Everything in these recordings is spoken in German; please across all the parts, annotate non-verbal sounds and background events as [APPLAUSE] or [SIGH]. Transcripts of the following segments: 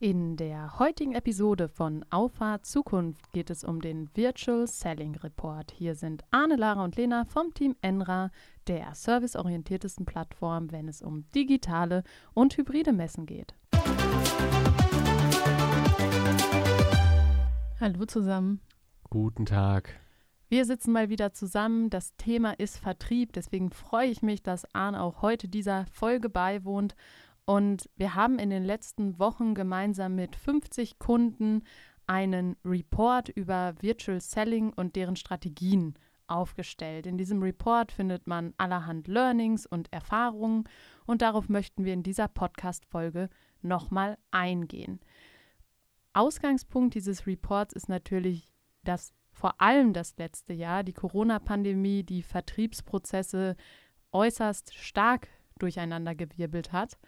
In der heutigen Episode von Auffahrt Zukunft geht es um den Virtual Selling Report. Hier sind Arne, Lara und Lena vom Team Enra, der serviceorientiertesten Plattform, wenn es um digitale und hybride Messen geht. Hallo zusammen. Guten Tag. Wir sitzen mal wieder zusammen. Das Thema ist Vertrieb. Deswegen freue ich mich, dass Arne auch heute dieser Folge beiwohnt und wir haben in den letzten Wochen gemeinsam mit 50 Kunden einen Report über Virtual Selling und deren Strategien aufgestellt. In diesem Report findet man allerhand Learnings und Erfahrungen und darauf möchten wir in dieser Podcast-Folge nochmal eingehen. Ausgangspunkt dieses Reports ist natürlich, dass vor allem das letzte Jahr die Corona-Pandemie die Vertriebsprozesse äußerst stark durcheinandergewirbelt hat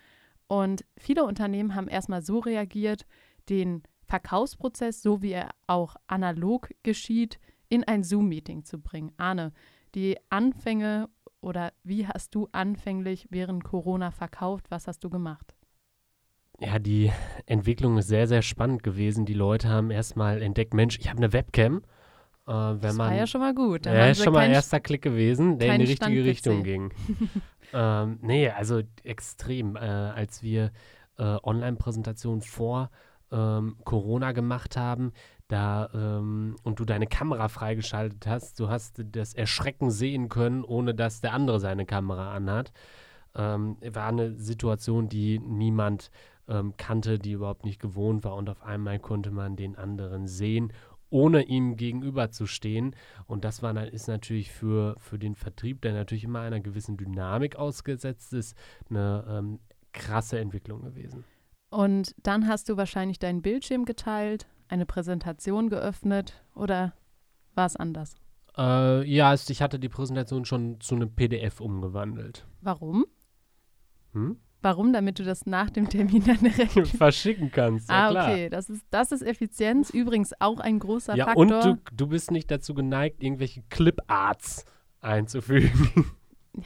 und viele Unternehmen haben erstmal so reagiert, den Verkaufsprozess, so wie er auch analog geschieht, in ein Zoom-Meeting zu bringen. Arne, die Anfänge oder wie hast du anfänglich während Corona verkauft? Was hast du gemacht? Ja, die Entwicklung ist sehr, sehr spannend gewesen. Die Leute haben erstmal entdeckt, Mensch, ich habe eine Webcam. Äh, das man, war ja schon mal gut. ja, ist schon mal erster Klick gewesen, der in die richtige Richtung ging. [LAUGHS] Ähm, nee, also extrem. Äh, als wir äh, Online-Präsentationen vor ähm, Corona gemacht haben, da ähm, und du deine Kamera freigeschaltet hast, du hast das Erschrecken sehen können, ohne dass der andere seine Kamera anhat. Ähm, war eine Situation, die niemand ähm, kannte, die überhaupt nicht gewohnt war und auf einmal konnte man den anderen sehen ohne ihm gegenüberzustehen. Und das war, ist natürlich für, für den Vertrieb, der natürlich immer einer gewissen Dynamik ausgesetzt ist, eine ähm, krasse Entwicklung gewesen. Und dann hast du wahrscheinlich deinen Bildschirm geteilt, eine Präsentation geöffnet oder war es anders? Äh, ja, ich hatte die Präsentation schon zu einem PDF umgewandelt. Warum? Hm? Warum? Damit du das nach dem Termin dann [LAUGHS] direkt [LAUGHS] verschicken kannst. Ja, ah, okay. Das ist, das ist Effizienz. Übrigens auch ein großer ja, Faktor. Und du, du bist nicht dazu geneigt, irgendwelche Clip-Arts einzufügen. [LAUGHS]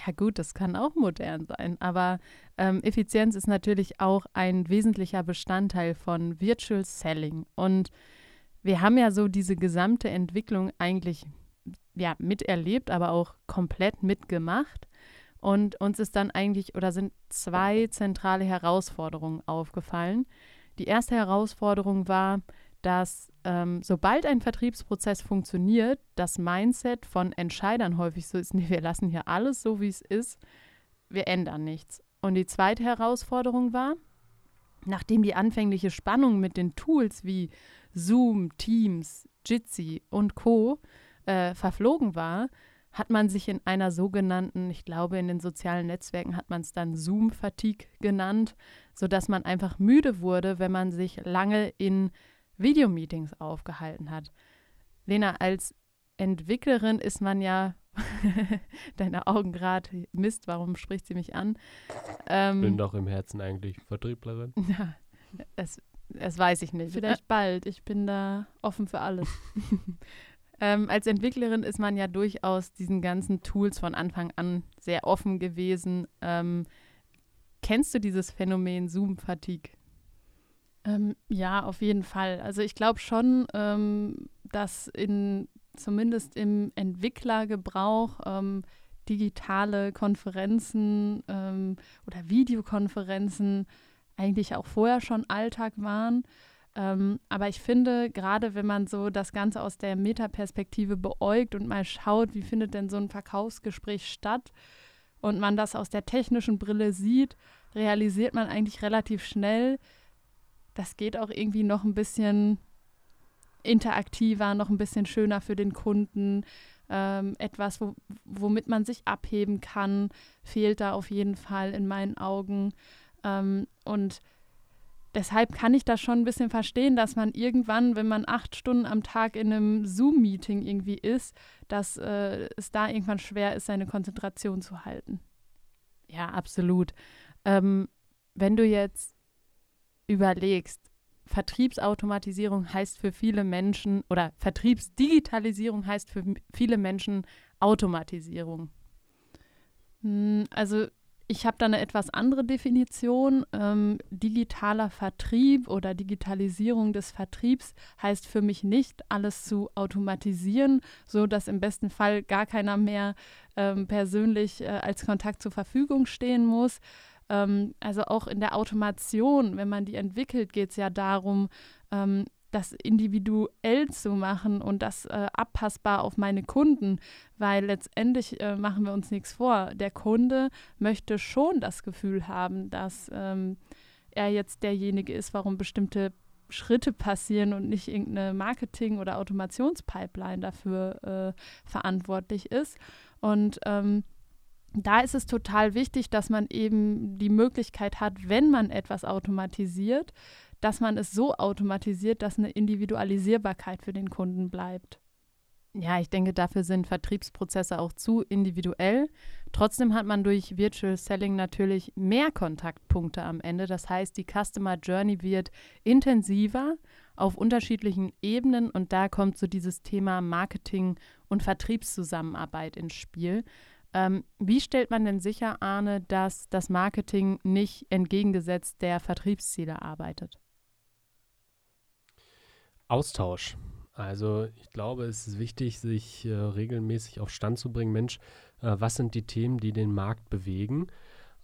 Ja, gut, das kann auch modern sein. Aber ähm, Effizienz ist natürlich auch ein wesentlicher Bestandteil von Virtual Selling. Und wir haben ja so diese gesamte Entwicklung eigentlich ja, miterlebt, aber auch komplett mitgemacht. Und uns ist dann eigentlich oder sind zwei zentrale Herausforderungen aufgefallen. Die erste Herausforderung war, dass ähm, sobald ein Vertriebsprozess funktioniert, das Mindset von Entscheidern häufig so ist, [LAUGHS] nee, wir lassen hier alles so, wie es ist, wir ändern nichts. Und die zweite Herausforderung war, nachdem die anfängliche Spannung mit den Tools wie Zoom, Teams, Jitsi und Co. Äh, verflogen war, hat man sich in einer sogenannten, ich glaube in den sozialen Netzwerken hat man es dann Zoom-Fatigue genannt, sodass man einfach müde wurde, wenn man sich lange in Videomeetings aufgehalten hat. Lena, als Entwicklerin ist man ja, [LAUGHS] deine Augen gerade, Mist, warum spricht sie mich an? Ähm, Bin doch im Herzen eigentlich Vertrieblerin. [LAUGHS] Ja, das, das weiß ich nicht. Vielleicht bald, ich bin da offen für alles. [LAUGHS] Ähm, als Entwicklerin ist man ja durchaus diesen ganzen Tools von Anfang an sehr offen gewesen. Ähm, kennst du dieses Phänomen Zoom-Fatigue? Ähm, ja, auf jeden Fall. Also ich glaube schon, ähm, dass in zumindest im Entwicklergebrauch ähm, digitale Konferenzen ähm, oder Videokonferenzen eigentlich auch vorher schon Alltag waren. Ähm, aber ich finde, gerade wenn man so das Ganze aus der Metaperspektive beäugt und mal schaut, wie findet denn so ein Verkaufsgespräch statt und man das aus der technischen Brille sieht, realisiert man eigentlich relativ schnell, das geht auch irgendwie noch ein bisschen interaktiver, noch ein bisschen schöner für den Kunden. Ähm, etwas, wo, womit man sich abheben kann, fehlt da auf jeden Fall in meinen Augen. Ähm, und deshalb kann ich das schon ein bisschen verstehen, dass man irgendwann, wenn man acht Stunden am Tag in einem Zoom-Meeting irgendwie ist, dass äh, es da irgendwann schwer ist, seine Konzentration zu halten. Ja, absolut. Ähm, wenn du jetzt überlegst, Vertriebsautomatisierung heißt für viele Menschen oder Vertriebsdigitalisierung heißt für viele Menschen Automatisierung. Hm, also Ich habe da eine etwas andere Definition. Ähm, digitaler Vertrieb oder Digitalisierung des Vertriebs heißt für mich nicht, alles zu automatisieren, so dass im besten Fall gar keiner mehr ähm, persönlich äh, als Kontakt zur Verfügung stehen muss. Ähm, also auch in der Automation, wenn man die entwickelt, geht es ja darum, ähm, das individuell zu machen und das äh, abpassbar auf meine Kunden, weil letztendlich äh, machen wir uns nichts vor. Der Kunde möchte schon das Gefühl haben, dass ähm, er jetzt derjenige ist, warum bestimmte Schritte passieren und nicht irgendeine Marketing- oder Automationspipeline dafür äh, verantwortlich ist. Und ähm, da ist es total wichtig, dass man eben die Möglichkeit hat, wenn man etwas automatisiert, dass man es so automatisiert, dass eine Individualisierbarkeit für den Kunden bleibt. Ja, ich denke, dafür sind Vertriebsprozesse auch zu individuell. Trotzdem hat man durch Virtual Selling natürlich mehr Kontaktpunkte am Ende. Das heißt, die Customer Journey wird intensiver auf unterschiedlichen Ebenen und da kommt so dieses Thema Marketing und Vertriebszusammenarbeit ins Spiel. Ähm, wie stellt man denn sicher, Arne, dass das Marketing nicht entgegengesetzt der Vertriebsziele arbeitet? Austausch. Also ich glaube, es ist wichtig, sich äh, regelmäßig auf Stand zu bringen. Mensch, äh, was sind die Themen, die den Markt bewegen?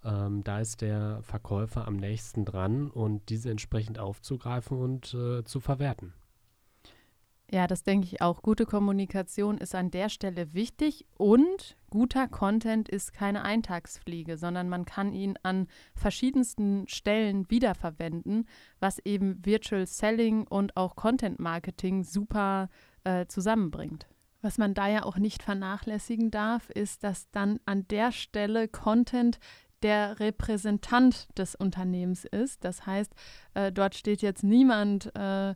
Ähm, da ist der Verkäufer am nächsten dran und diese entsprechend aufzugreifen und äh, zu verwerten. Ja, das denke ich auch. Gute Kommunikation ist an der Stelle wichtig und guter Content ist keine Eintagsfliege, sondern man kann ihn an verschiedensten Stellen wiederverwenden, was eben Virtual Selling und auch Content Marketing super äh, zusammenbringt. Was man da ja auch nicht vernachlässigen darf, ist, dass dann an der Stelle Content der Repräsentant des Unternehmens ist. Das heißt, äh, dort steht jetzt niemand äh,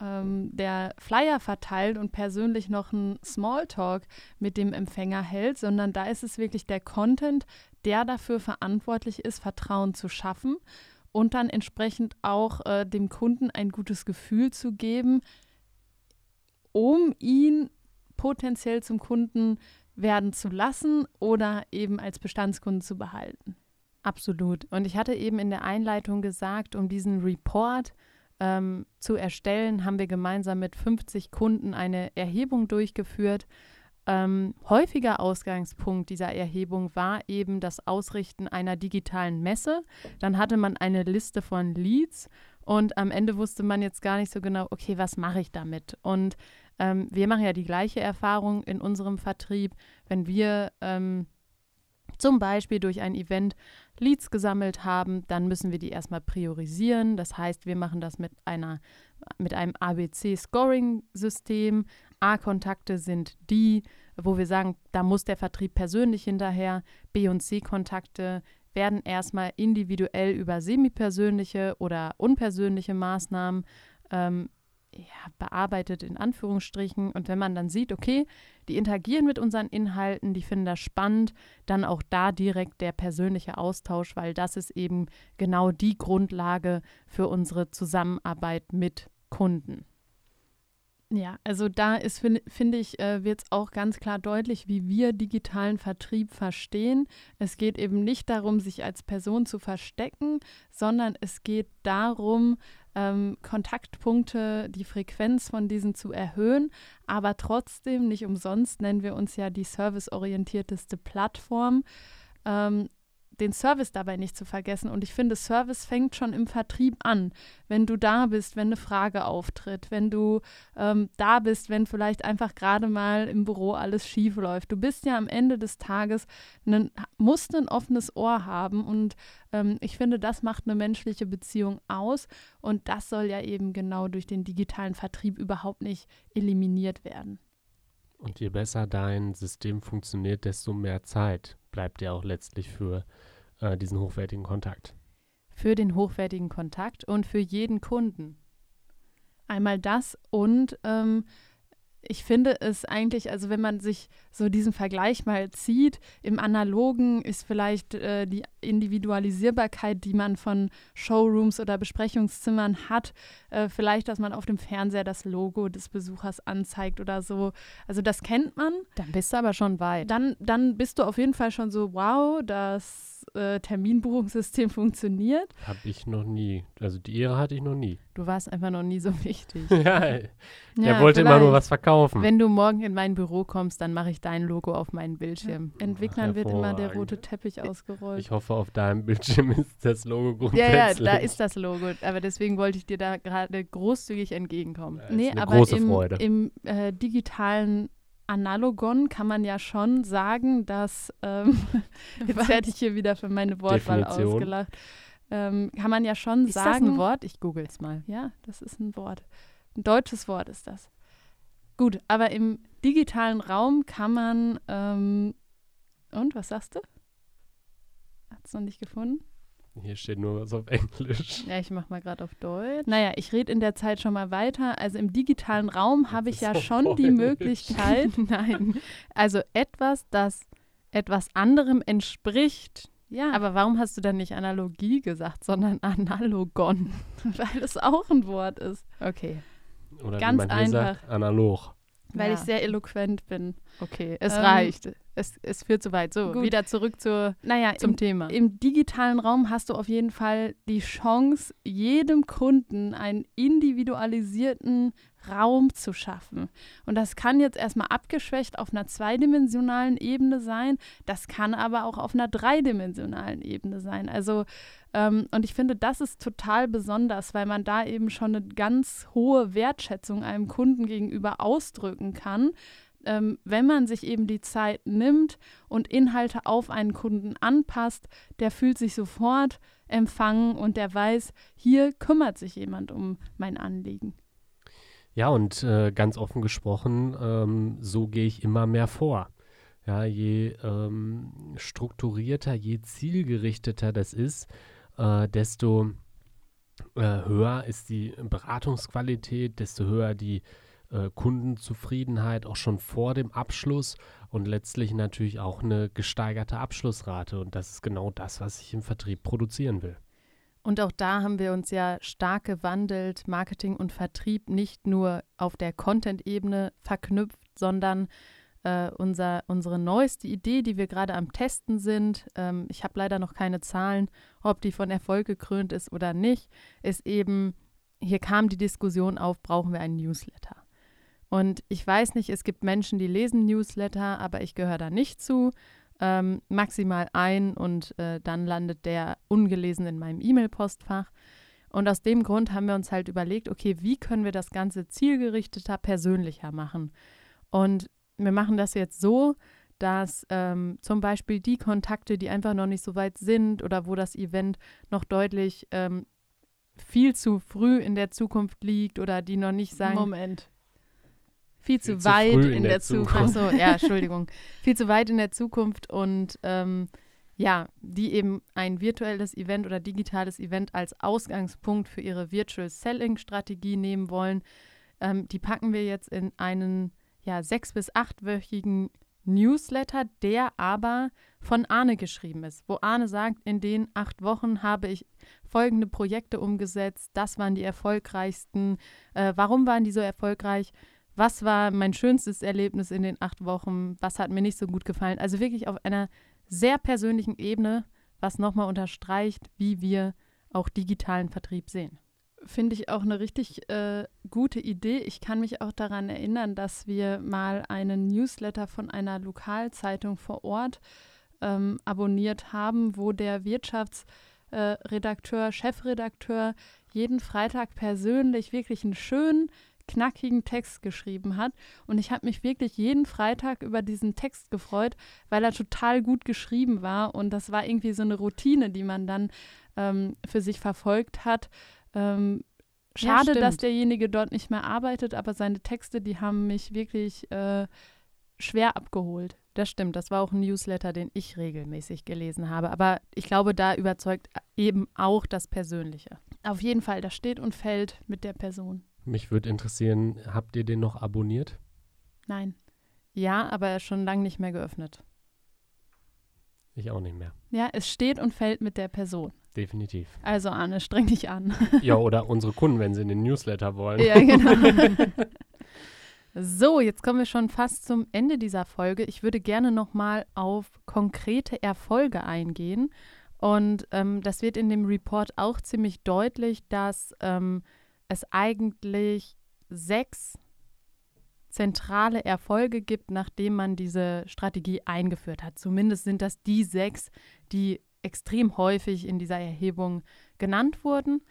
ähm, der Flyer verteilt und persönlich noch einen Smalltalk mit dem Empfänger hält, sondern da ist es wirklich der Content, der dafür verantwortlich ist, Vertrauen zu schaffen und dann entsprechend auch äh, dem Kunden ein gutes Gefühl zu geben, um ihn potenziell zum Kunden werden zu lassen oder eben als Bestandskunden zu behalten. Absolut. Und ich hatte eben in der Einleitung gesagt, um diesen Report ähm, zu erstellen, haben wir gemeinsam mit 50 Kunden eine Erhebung durchgeführt. Ähm, häufiger Ausgangspunkt dieser Erhebung war eben das Ausrichten einer digitalen Messe. Dann hatte man eine Liste von Leads und am Ende wusste man jetzt gar nicht so genau, okay, was mache ich damit? Und ähm, wir machen ja die gleiche Erfahrung in unserem Vertrieb, wenn wir ähm, zum Beispiel durch ein Event Leads gesammelt haben, dann müssen wir die erstmal priorisieren. Das heißt, wir machen das mit einer mit einem ABC-Scoring-System. A-Kontakte sind die, wo wir sagen, da muss der Vertrieb persönlich hinterher. B- und C-Kontakte werden erstmal individuell über semipersönliche oder unpersönliche Maßnahmen ähm, ja, bearbeitet in Anführungsstrichen. Und wenn man dann sieht, okay, die interagieren mit unseren Inhalten, die finden das spannend, dann auch da direkt der persönliche Austausch, weil das ist eben genau die Grundlage für unsere Zusammenarbeit mit Kunden. Ja, also da ist, finde find ich, äh, wird es auch ganz klar deutlich, wie wir digitalen Vertrieb verstehen. Es geht eben nicht darum, sich als Person zu verstecken, sondern es geht darum, ähm, Kontaktpunkte, die Frequenz von diesen zu erhöhen. Aber trotzdem, nicht umsonst nennen wir uns ja die serviceorientierteste Plattform. Ähm, den Service dabei nicht zu vergessen. Und ich finde, Service fängt schon im Vertrieb an. Wenn du da bist, wenn eine Frage auftritt, wenn du ähm, da bist, wenn vielleicht einfach gerade mal im Büro alles schief läuft. Du bist ja am Ende des Tages, einen, musst ein offenes Ohr haben. Und ähm, ich finde, das macht eine menschliche Beziehung aus. Und das soll ja eben genau durch den digitalen Vertrieb überhaupt nicht eliminiert werden. Und je besser dein System funktioniert, desto mehr Zeit bleibt dir auch letztlich für äh, diesen hochwertigen Kontakt. Für den hochwertigen Kontakt und für jeden Kunden. Einmal das und ähm, ich finde es eigentlich, also wenn man sich so diesen Vergleich mal zieht, im Analogen ist vielleicht äh, die Individualisierbarkeit, die man von Showrooms oder Besprechungszimmern hat, äh, vielleicht, dass man auf dem Fernseher das Logo des Besuchers anzeigt oder so. Also das kennt man. Dann bist du aber schon weit. Dann, dann bist du auf jeden Fall schon so, wow, das äh, Terminbuchungssystem [LAUGHS] funktioniert. Habe ich noch nie. Also die Ehre hatte ich noch nie. Du warst einfach noch nie so wichtig. [LAUGHS] ja, der ja, wollte immer nur was verkaufen. Wenn du morgen in mein Büro kommst, dann mache ich dein Logo auf meinen Bildschirm. Ja. Entwicklern wird immer der rote Teppich ausgerollt. Ich hoffe, auf deinem Bildschirm [LAUGHS] ist das Logo grundsätzlich. Ja, ja, da ist das Logo. Aber deswegen wollte ich dir da gerade großzig entgegenkommen. Ja, nee, aber im, im äh, digitalen Analogon kann man ja schon sagen, dass, ähm, [LAUGHS] jetzt werde ich hier wieder für meine Wortwahl Definition. ausgelacht, ähm, kann man ja schon ist sagen. Ist das ein Wort? Ich google es mal. Ja, das ist ein Wort. Ein deutsches Wort ist das. Gut, aber im digitalen Raum kann man, ähm, und was sagst du? Hat es noch nicht gefunden? Hier steht nur was auf Englisch. Ja, ich mach mal gerade auf Deutsch. Naja, ich rede in der Zeit schon mal weiter. Also im digitalen Raum habe ich ja schon Deutsch. die Möglichkeit. [LAUGHS] Nein. Also etwas, das etwas anderem entspricht. Ja. Aber warum hast du dann nicht Analogie gesagt, sondern Analogon? [LAUGHS] Weil es auch ein Wort ist. Okay. Oder Ganz einfach. Sagt, analog. Weil ja. ich sehr eloquent bin. Okay, es ähm, reicht es, es führt zu weit. So, Gut. wieder zurück zur, naja, zum im, Thema. Im digitalen Raum hast du auf jeden Fall die Chance, jedem Kunden einen individualisierten Raum zu schaffen. Und das kann jetzt erstmal abgeschwächt auf einer zweidimensionalen Ebene sein, das kann aber auch auf einer dreidimensionalen Ebene sein. Also, ähm, und ich finde, das ist total besonders, weil man da eben schon eine ganz hohe Wertschätzung einem Kunden gegenüber ausdrücken kann ähm, wenn man sich eben die Zeit nimmt und Inhalte auf einen Kunden anpasst, der fühlt sich sofort empfangen und der weiß, hier kümmert sich jemand um mein Anliegen. Ja, und äh, ganz offen gesprochen, ähm, so gehe ich immer mehr vor. Ja, je ähm, strukturierter, je zielgerichteter das ist, äh, desto äh, höher ist die Beratungsqualität, desto höher die äh, Kundenzufriedenheit auch schon vor dem Abschluss und letztlich natürlich auch eine gesteigerte Abschlussrate. Und das ist genau das, was ich im Vertrieb produzieren will. Und auch da haben wir uns ja stark gewandelt, Marketing und Vertrieb nicht nur auf der Content-Ebene verknüpft, sondern äh, unser, unsere neueste Idee, die wir gerade am Testen sind, ähm, ich habe leider noch keine Zahlen, ob die von Erfolg gekrönt ist oder nicht, ist eben, hier kam die Diskussion auf, brauchen wir einen Newsletter? Und ich weiß nicht, es gibt Menschen, die lesen Newsletter, aber ich gehöre da nicht zu. Ähm, maximal ein und äh, dann landet der ungelesen in meinem E-Mail-Postfach. Und aus dem Grund haben wir uns halt überlegt, okay, wie können wir das Ganze zielgerichteter, persönlicher machen? Und wir machen das jetzt so, dass ähm, zum Beispiel die Kontakte, die einfach noch nicht so weit sind oder wo das Event noch deutlich ähm, viel zu früh in der Zukunft liegt oder die noch nicht sagen. Moment viel zu, zu weit in, in, der, der Zukunft. Achso, ja, Entschuldigung. viel zu weit in der Zukunft und ähm, ja, die eben ein virtuelles Event oder digitales Event als Ausgangspunkt für ihre Virtual Selling Strategie nehmen wollen. Ähm, die packen wir jetzt in einen ja, sechs- bis achtwöchigen Newsletter, der aber von Arne geschrieben ist, wo Arne sagt, in den acht Wochen habe ich folgende Projekte umgesetzt, das waren die erfolgreichsten. Äh, warum waren die so erfolgreich? Was war mein schönstes Erlebnis in den acht Wochen, was hat mir nicht so gut gefallen. Also wirklich auf einer sehr persönlichen Ebene, was nochmal unterstreicht, wie wir auch digitalen Vertrieb sehen. Finde ich auch eine richtig äh, gute Idee. Ich kann mich auch daran erinnern, dass wir mal einen Newsletter von einer Lokalzeitung vor Ort ähm, abonniert haben, wo der Wirtschaftsredakteur, äh, Chefredakteur jeden Freitag persönlich wirklich einen schönen knackigen Text geschrieben hat. Und ich habe mich wirklich jeden Freitag über diesen Text gefreut, weil er total gut geschrieben war. Und das war irgendwie so eine Routine, die man dann ähm, für sich verfolgt hat. Ähm, schade, ja, dass derjenige dort nicht mehr arbeitet, aber seine Texte, die haben mich wirklich äh, schwer abgeholt. Das stimmt, das war auch ein Newsletter, den ich regelmäßig gelesen habe. Aber ich glaube, da überzeugt eben auch das Persönliche. Auf jeden Fall, das steht und fällt mit der Person. Mich würde interessieren, habt ihr den noch abonniert? Nein. Ja, aber er ist schon lange nicht mehr geöffnet. Ich auch nicht mehr. Ja, es steht und fällt mit der Person. Definitiv. Also Arne, streng dich an. [LAUGHS] ja, oder unsere Kunden, wenn sie in den Newsletter wollen. Ja, genau. [LAUGHS] [LAUGHS] so, jetzt kommen wir schon fast zum Ende dieser Folge. Ich würde gerne nochmal auf konkrete Erfolge eingehen Und ähm, das wird in dem Report auch ziemlich deutlich, dass ähm, es eigentlich sechs zentrale Erfolge gibt, nachdem man diese Strategie eingeführt hat. Zumindest sind das die sechs, die extrem häufig in dieser Erhebung genannt wurden.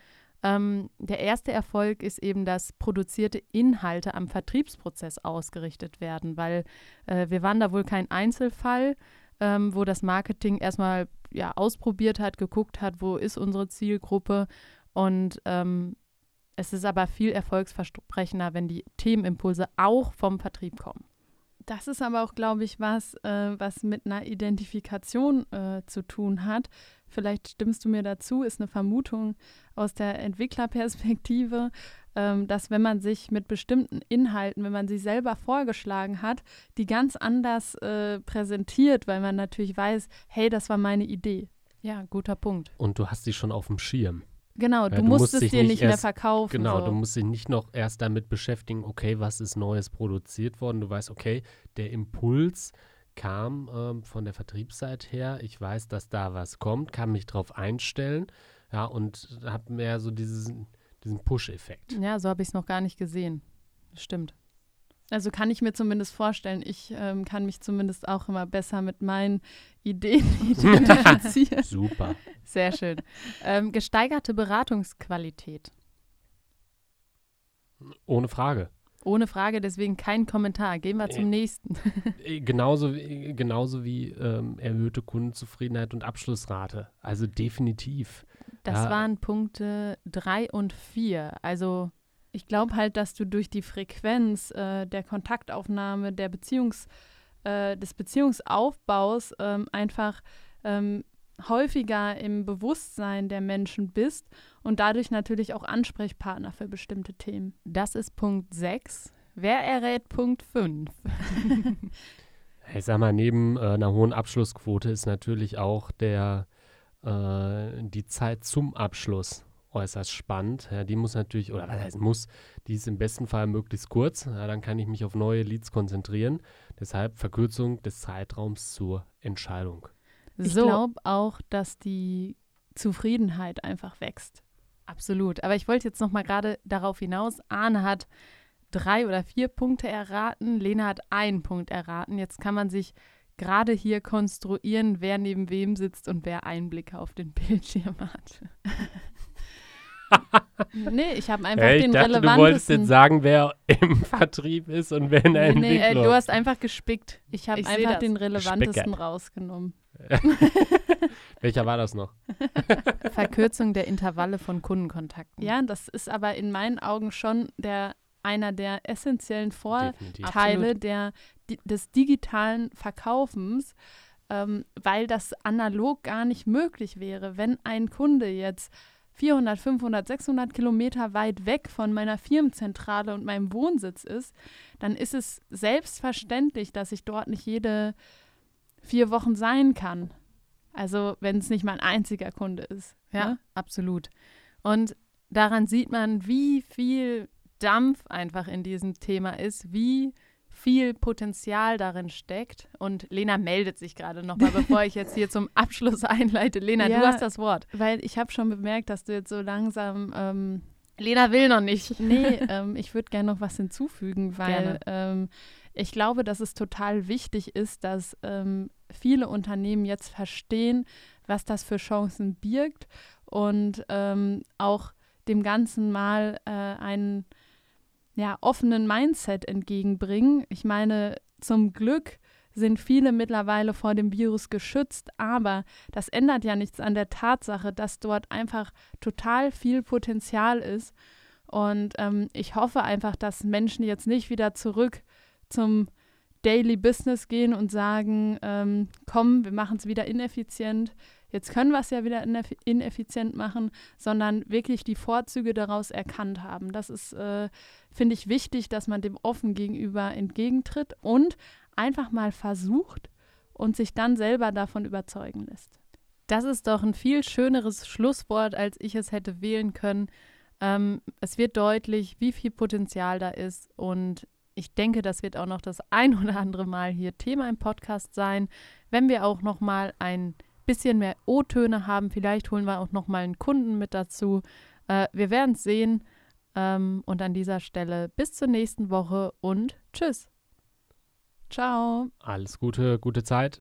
Ähm, der erste Erfolg ist eben, dass produzierte Inhalte am Vertriebsprozess ausgerichtet werden, weil äh, wir waren da wohl kein Einzelfall, ähm, wo das Marketing erstmal ja, ausprobiert hat, geguckt hat, wo ist unsere Zielgruppe und ähm, es ist aber viel erfolgsversprechender, wenn die Themenimpulse auch vom Vertrieb kommen. Das ist aber auch, glaube ich, was, äh, was mit einer Identifikation äh, zu tun hat. Vielleicht stimmst du mir dazu, ist eine Vermutung aus der Entwicklerperspektive, ähm, dass wenn man sich mit bestimmten Inhalten, wenn man sie selber vorgeschlagen hat, die ganz anders äh, präsentiert, weil man natürlich weiß, hey, das war meine Idee. Ja, guter Punkt. Und du hast sie schon auf dem Schirm. Genau, du, ja, du musst es dir nicht, erst, mehr verkaufen. Genau, so. du musst dich nicht noch erst damit beschäftigen, okay, was ist Neues produziert worden. Du weißt, okay, der Impuls kam ähm, von der Vertriebsseite her. Ich weiß, dass da was kommt, kann mich darauf einstellen. Ja, und habe mehr so diesen, diesen Push-Effekt. Ja, so habe ich es noch gar nicht gesehen. Stimmt. Also kann ich mir zumindest vorstellen, ich ähm, kann mich zumindest auch immer besser mit meinen Ideen [LAUGHS] identifizieren. Super. Sehr schön. Ähm, gesteigerte Beratungsqualität. Ohne Frage. Ohne Frage, deswegen kein Kommentar. Gehen wir zum äh, nächsten. Äh, genauso, genauso wie ähm, erhöhte Kundenzufriedenheit und Abschlussrate. Also definitiv. Das ja. waren Punkte 3 und 4. Also ich glaube halt, dass du durch die Frequenz äh, der Kontaktaufnahme, der Beziehungs, äh, des Beziehungsaufbaus ähm, einfach ähm, häufiger im Bewusstsein der Menschen bist und dadurch natürlich auch Ansprechpartner für bestimmte Themen. Das ist Punkt 6. Wer errät Punkt 5? ich [LAUGHS] sag mal, neben äh, einer hohen Abschlussquote ist natürlich auch der, äh, die Zeit zum Abschluss äußerst spannend. Ja, die muss natürlich, oder was heißt muss, die ist im besten Fall möglichst kurz. Ja, dann kann ich mich auf neue Leads konzentrieren. Deshalb Verkürzung des Zeitraums zur Entscheidung. Ich so. glaube auch, dass die Zufriedenheit einfach wächst. Absolut. Aber ich wollte jetzt noch mal gerade darauf hinaus. Arne hat drei oder vier Punkte erraten. Lena hat einen Punkt erraten. Jetzt kann man sich gerade hier konstruieren, wer neben wem sitzt und wer Einblicke auf den [LAUGHS] Bildschirm hat. Nee, ich habe einfach hey, ich den dachte, relevantesten. Du wolltest jetzt sagen, wer im [LAUGHS] Vertrieb ist und wer in der nee, Entwicklung. Nee, du hast einfach gespickt. Ich habe einfach den relevantesten Spicker. rausgenommen. [LAUGHS] Welcher war das noch? [LAUGHS] Verkürzung der Intervalle von Kundenkontakten. Ja, das ist aber in meinen Augen schon der einer der essentiellen Vorteile der, des digitalen Verkaufens, ähm, weil das analog gar nicht möglich wäre, wenn ein Kunde jetzt 400, 500, 600 Kilometer weit weg von meiner Firmenzentrale und meinem Wohnsitz ist, dann ist es selbstverständlich, dass ich dort nicht jede vier Wochen sein kann. Also wenn es nicht mein einziger Kunde ist. Ja, ne? absolut. Und daran sieht man, wie viel Dampf einfach in diesem Thema ist, wie viel Potenzial darin steckt. Und Lena meldet sich gerade nochmal, bevor ich jetzt hier zum Abschluss [LAUGHS] einleite. Lena, ja, du hast das Wort. Weil ich habe schon bemerkt, dass du jetzt so langsam. Ähm, Lena will noch nicht. Nee, [LAUGHS] ähm, ich würde gerne noch was hinzufügen, weil ähm, ich glaube, dass es total wichtig ist, dass ähm, viele Unternehmen jetzt verstehen, was das für Chancen birgt und ähm, auch dem Ganzen mal äh, einen ja, offenen Mindset entgegenbringen. Ich meine, zum Glück sind viele mittlerweile vor dem Virus geschützt, aber das ändert ja nichts an der Tatsache, dass dort einfach total viel Potenzial ist. Und ähm, ich hoffe einfach, dass Menschen jetzt nicht wieder zurück zum Daily Business gehen und sagen, ähm, komm, wir machen es wieder ineffizient, jetzt können wir es ja wieder ineffizient machen, sondern wirklich die Vorzüge daraus erkannt haben. Das ist, äh, finde ich, wichtig, dass man dem offen gegenüber entgegentritt und einfach mal versucht und sich dann selber davon überzeugen lässt. Das ist doch ein viel schöneres Schlusswort, als ich es hätte wählen können. Ähm, es wird deutlich, wie viel Potenzial da ist und ich denke, das wird auch noch das ein oder andere Mal hier Thema im Podcast sein, wenn wir auch noch mal ein bisschen mehr O-Töne haben. Vielleicht holen wir auch noch mal einen Kunden mit dazu. Äh, wir werden es sehen. Ähm, und an dieser Stelle bis zur nächsten Woche und tschüss. Ciao. Alles Gute, gute Zeit.